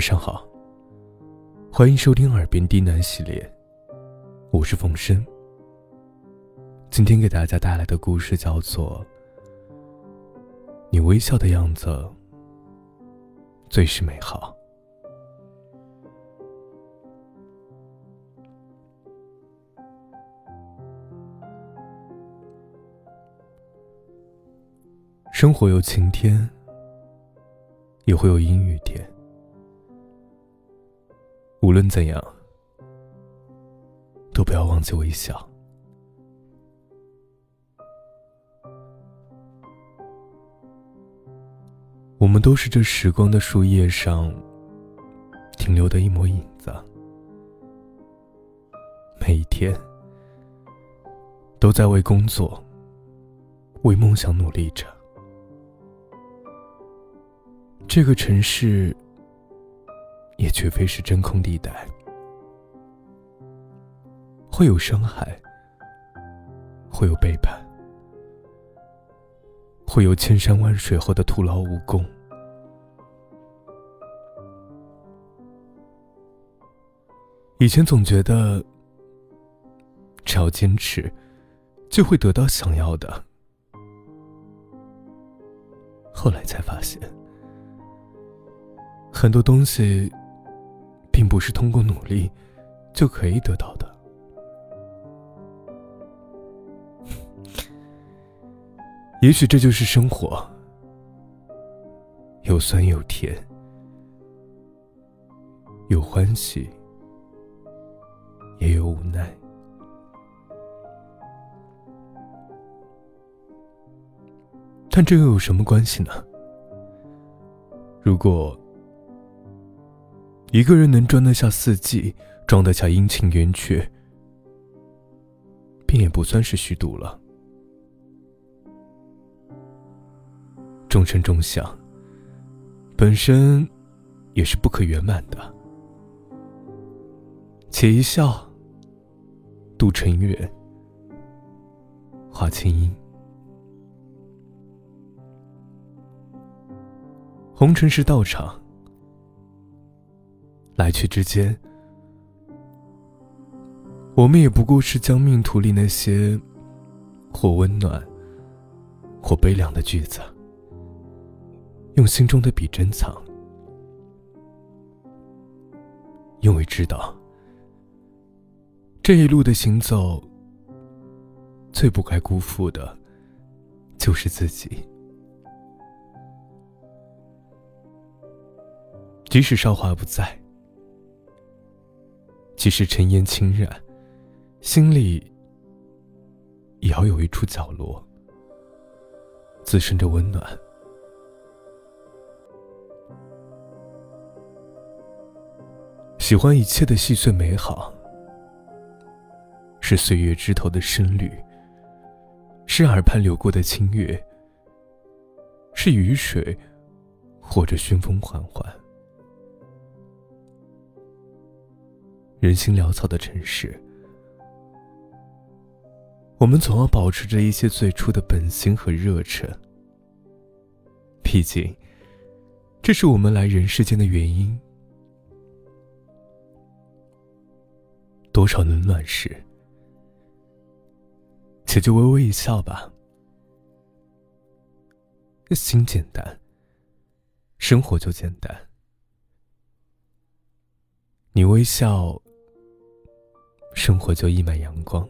晚上好，欢迎收听《耳边低喃》系列，我是冯生。今天给大家带来的故事叫做《你微笑的样子最是美好》。生活有晴天，也会有阴雨天。无论怎样，都不要忘记微笑。我们都是这时光的树叶上停留的一抹影子，每一天都在为工作、为梦想努力着。这个城市也绝非是真空地带，会有伤害，会有背叛，会有千山万水后的徒劳无功。以前总觉得，只要坚持，就会得到想要的，后来才发现。很多东西，并不是通过努力就可以得到的。也许这就是生活，有酸有甜，有欢喜，也有无奈。但这又有什么关系呢？如果……一个人能装得下四季，装得下阴晴圆缺，便也不算是虚度了。众生众相，本身也是不可圆满的。且一笑，度尘缘，化清音。红尘是道场。来去之间，我们也不过是将命途里那些或温暖、或悲凉的句子，用心中的笔珍藏，因为知道这一路的行走，最不该辜负的，就是自己。即使韶华不在。即使尘烟侵染，心里也要有一处角落，滋生着温暖。喜欢一切的细碎美好，是岁月枝头的深绿，是耳畔流过的清月，是雨水，或者熏风缓缓。人心潦草的城市，我们总要保持着一些最初的本心和热忱。毕竟，这是我们来人世间的原因。多少冷暖时，且就微微一笑吧。心简单，生活就简单。你微笑。生活就溢满阳光。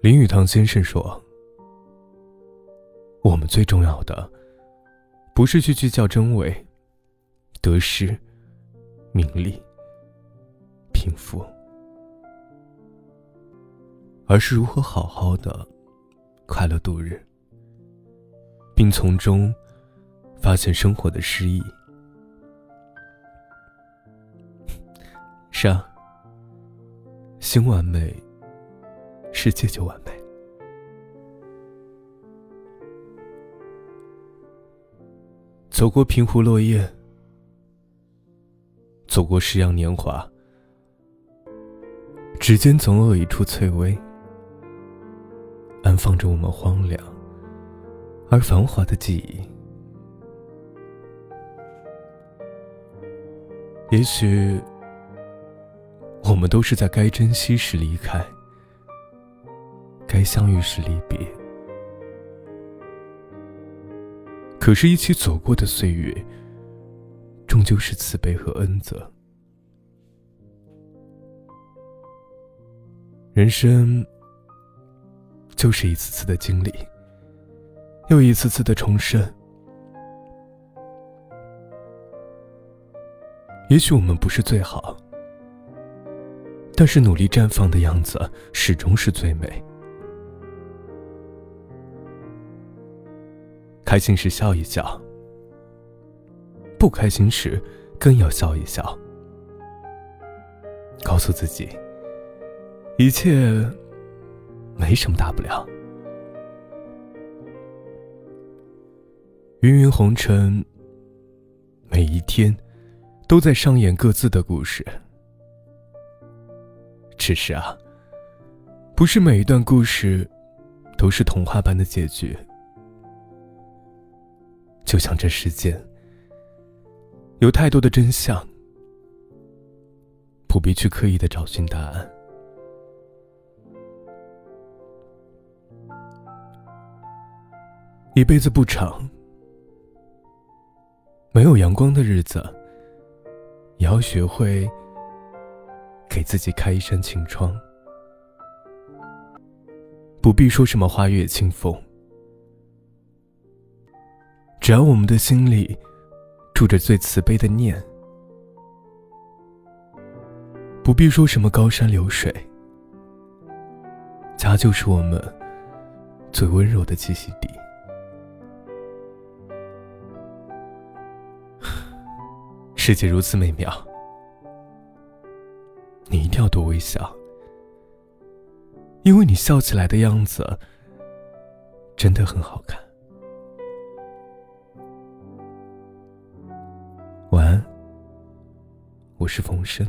林语堂先生说：“我们最重要的，不是去计较真伪、得失、名利、贫富，而是如何好好的快乐度日，并从中发现生活的诗意。”是啊，心完美，世界就完美。走过平湖落叶，走过诗样年华，指尖总有一处翠微，安放着我们荒凉而繁华的记忆，也许我们都是在该珍惜时离开，该相遇时离别。可是，一起走过的岁月，终究是慈悲和恩泽。人生就是一次次的经历。又一次次的重生。也许我们不是最好，但是努力绽放的样子始终是最美。开心时笑一笑，不开心时更要笑一笑。告诉自己，一切没什么大不了。芸芸红尘，每一天都在上演各自的故事。只是啊，不是每一段故事都是童话般的结局。就像这世间有太多的真相，不必去刻意的找寻答案。一辈子不长。没有阳光的日子，也要学会给自己开一扇晴窗。不必说什么花月清风，只要我们的心里住着最慈悲的念。不必说什么高山流水，家就是我们最温柔的栖息地。世界如此美妙，定要多微笑，因为你笑起来的样子真的很好看。晚安，我是冯生。